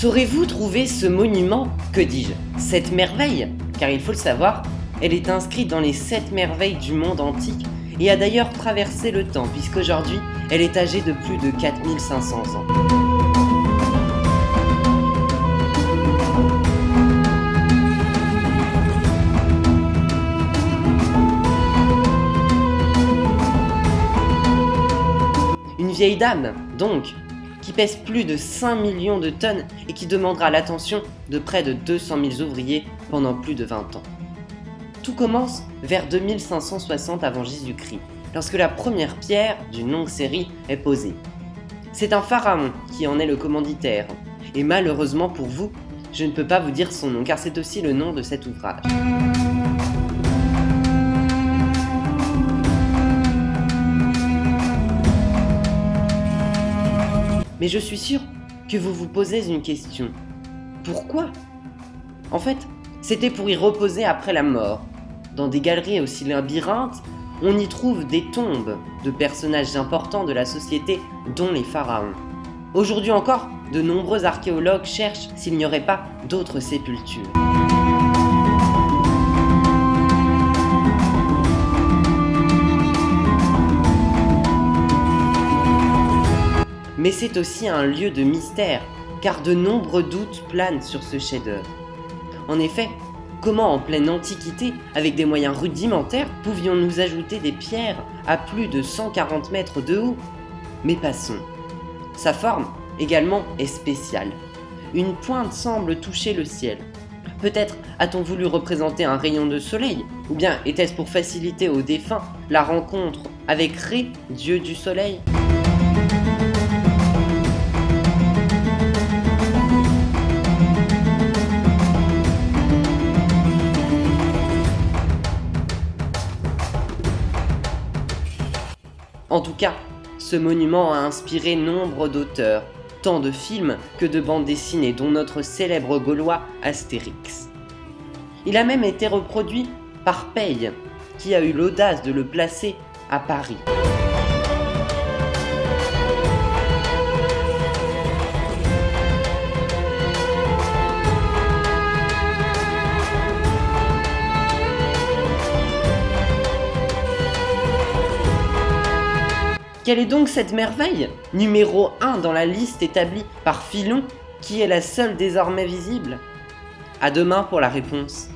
Saurez-vous trouver ce monument? Que dis-je? Cette merveille? Car il faut le savoir, elle est inscrite dans les sept merveilles du monde antique et a d'ailleurs traversé le temps puisqu'aujourd'hui elle est âgée de plus de 4500 ans. Une vieille dame, donc, qui pèse plus de 5 millions de tonnes et qui demandera l'attention de près de 200 000 ouvriers pendant plus de 20 ans. Tout commence vers 2560 avant Jésus-Christ, lorsque la première pierre d'une longue série est posée. C'est un pharaon qui en est le commanditaire, et malheureusement pour vous, je ne peux pas vous dire son nom car c'est aussi le nom de cet ouvrage. Mais je suis sûr que vous vous posez une question. Pourquoi? En fait, c'était pour y reposer après la mort. Dans des galeries aussi labyrinthes, on y trouve des tombes de personnages importants de la société, dont les pharaons. Aujourd'hui encore, de nombreux archéologues cherchent s'il n'y aurait pas d'autres sépultures. Mais c'est aussi un lieu de mystère, car de nombreux doutes planent sur ce chef-d'œuvre. En effet, comment en pleine Antiquité, avec des moyens rudimentaires, pouvions-nous ajouter des pierres à plus de 140 mètres de haut? Mais passons. Sa forme, également, est spéciale. Une pointe semble toucher le ciel. Peut-être a-t-on voulu représenter un rayon de soleil, ou bien était-ce pour faciliter aux défunts la rencontre avec Ré, dieu du soleil? En tout cas, ce monument a inspiré nombre d'auteurs, tant de films que de bandes dessinées, dont notre célèbre gaulois Astérix. Il a même été reproduit par Paye, qui a eu l'audace de le placer à Paris. Quelle est donc cette merveille Numéro 1 dans la liste établie par Philon, qui est la seule désormais visible? À demain pour la réponse.